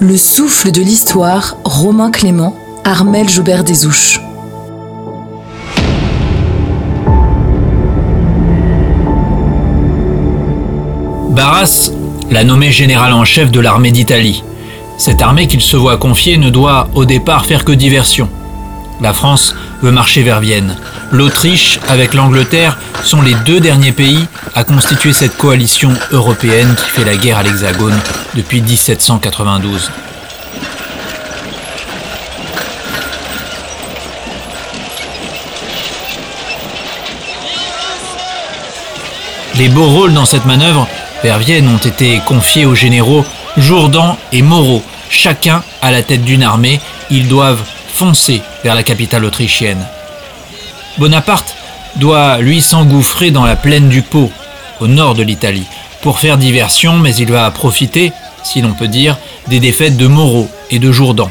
Le souffle de l'histoire, Romain Clément, Armel Joubert Desouches. Barras l'a nommé général en chef de l'armée d'Italie. Cette armée qu'il se voit confier ne doit au départ faire que diversion. La France veut marcher vers Vienne. L'Autriche, avec l'Angleterre, sont les deux derniers pays à constituer cette coalition européenne qui fait la guerre à l'Hexagone depuis 1792. Les beaux rôles dans cette manœuvre vers Vienne ont été confiés aux généraux Jourdan et Moreau. Chacun à la tête d'une armée, ils doivent foncer vers la capitale autrichienne. Bonaparte doit lui s'engouffrer dans la plaine du Pô, au nord de l'Italie, pour faire diversion, mais il va profiter, si l'on peut dire, des défaites de Moreau et de Jourdan.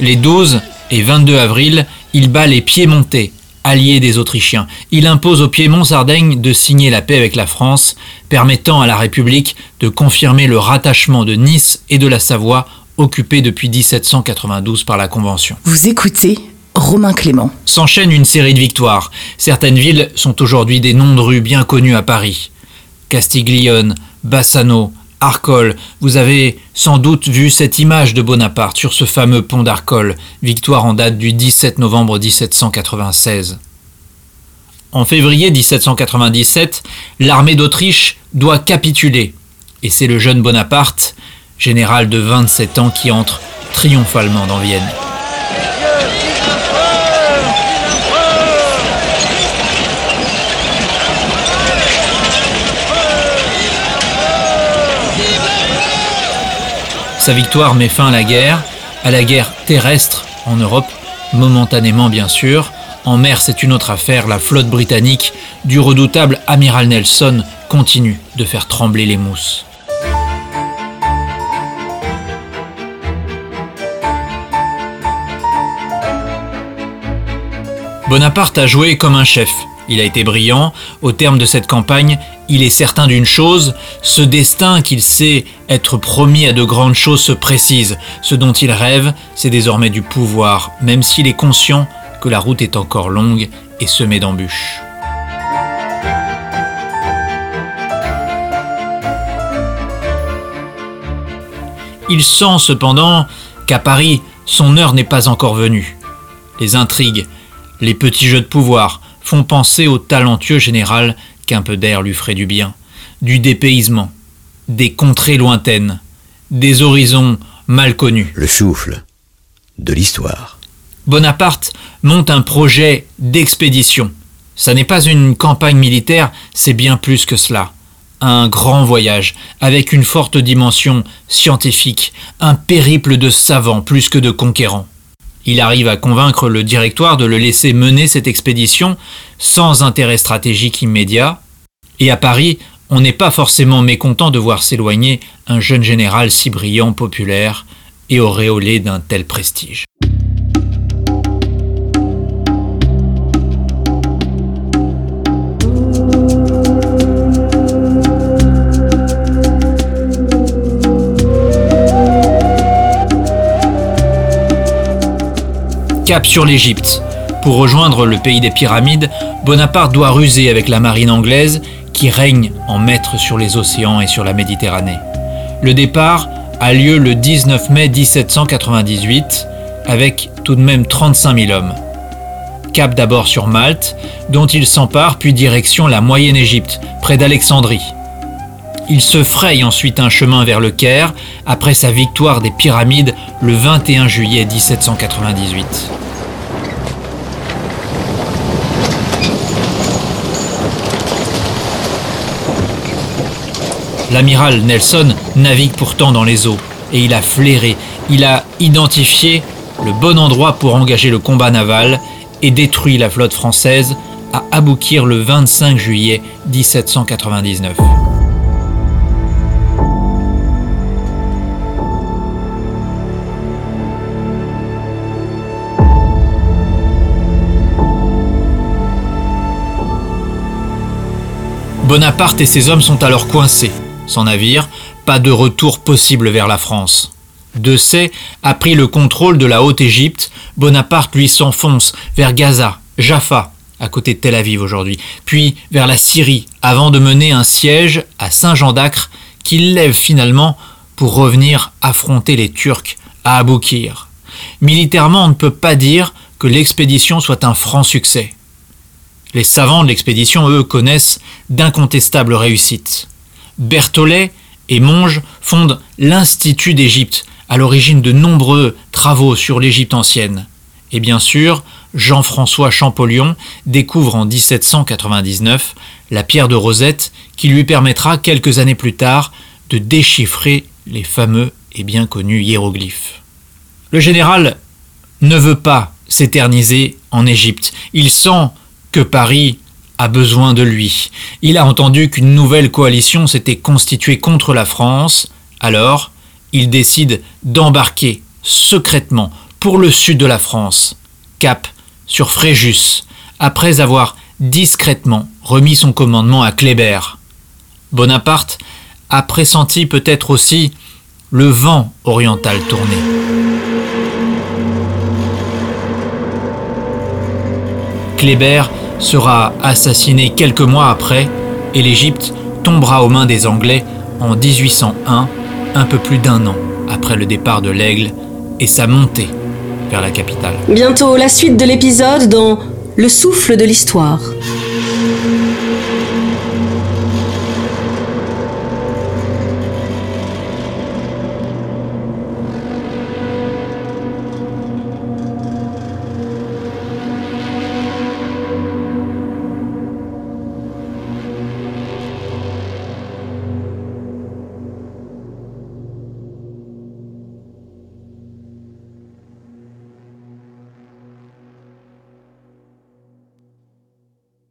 Les 12 et 22 avril, il bat les Piémontais, allié des Autrichiens. Il impose au Piémont-Sardaigne de signer la paix avec la France, permettant à la République de confirmer le rattachement de Nice et de la Savoie occupés depuis 1792 par la Convention. Vous écoutez Romain Clément. S'enchaîne une série de victoires. Certaines villes sont aujourd'hui des noms de rues bien connus à Paris. Castiglione, Bassano, Arcole. Vous avez sans doute vu cette image de Bonaparte sur ce fameux pont d'Arcole, victoire en date du 17 novembre 1796. En février 1797, l'armée d'Autriche doit capituler, et c'est le jeune Bonaparte, général de 27 ans, qui entre triomphalement dans Vienne. Sa victoire met fin à la guerre, à la guerre terrestre en Europe, momentanément bien sûr. En mer, c'est une autre affaire. La flotte britannique du redoutable amiral Nelson continue de faire trembler les mousses. Bonaparte a joué comme un chef. Il a été brillant. Au terme de cette campagne, il est certain d'une chose, ce destin qu'il sait être promis à de grandes choses se précise. Ce dont il rêve, c'est désormais du pouvoir, même s'il est conscient que la route est encore longue et semée d'embûches. Il sent cependant qu'à Paris, son heure n'est pas encore venue. Les intrigues, les petits jeux de pouvoir, font penser au talentueux général qu'un peu d'air lui ferait du bien, du dépaysement, des contrées lointaines, des horizons mal connus. Le souffle de l'histoire. Bonaparte monte un projet d'expédition. Ça n'est pas une campagne militaire, c'est bien plus que cela. Un grand voyage, avec une forte dimension scientifique, un périple de savants plus que de conquérants. Il arrive à convaincre le directoire de le laisser mener cette expédition sans intérêt stratégique immédiat. Et à Paris, on n'est pas forcément mécontent de voir s'éloigner un jeune général si brillant, populaire et auréolé d'un tel prestige. Cap sur l'Égypte. Pour rejoindre le pays des pyramides, Bonaparte doit ruser avec la marine anglaise qui règne en maître sur les océans et sur la Méditerranée. Le départ a lieu le 19 mai 1798 avec tout de même 35 000 hommes. Cap d'abord sur Malte, dont il s'empare, puis direction la Moyenne Égypte, près d'Alexandrie. Il se fraye ensuite un chemin vers le Caire après sa victoire des pyramides le 21 juillet 1798. L'amiral Nelson navigue pourtant dans les eaux et il a flairé, il a identifié le bon endroit pour engager le combat naval et détruit la flotte française à Aboukir le 25 juillet 1799. Bonaparte et ses hommes sont alors coincés. Sans navire, pas de retour possible vers la France. De Sey a pris le contrôle de la Haute-Égypte, Bonaparte lui s'enfonce vers Gaza, Jaffa, à côté de Tel Aviv aujourd'hui, puis vers la Syrie, avant de mener un siège à Saint-Jean d'Acre qu'il lève finalement pour revenir affronter les Turcs à Aboukir. Militairement, on ne peut pas dire que l'expédition soit un franc succès. Les savants de l'expédition, eux, connaissent d'incontestables réussites. Berthollet et Monge fondent l'Institut d'Égypte, à l'origine de nombreux travaux sur l'Égypte ancienne. Et bien sûr, Jean-François Champollion découvre en 1799 la pierre de Rosette qui lui permettra quelques années plus tard de déchiffrer les fameux et bien connus hiéroglyphes. Le général ne veut pas s'éterniser en Égypte. Il sent que Paris a besoin de lui. Il a entendu qu'une nouvelle coalition s'était constituée contre la France. Alors, il décide d'embarquer secrètement pour le sud de la France, cap sur Fréjus, après avoir discrètement remis son commandement à Kléber. Bonaparte a pressenti peut-être aussi le vent oriental tourner. Kléber sera assassiné quelques mois après et l'Égypte tombera aux mains des Anglais en 1801, un peu plus d'un an après le départ de l'Aigle et sa montée vers la capitale. Bientôt la suite de l'épisode dans Le souffle de l'histoire.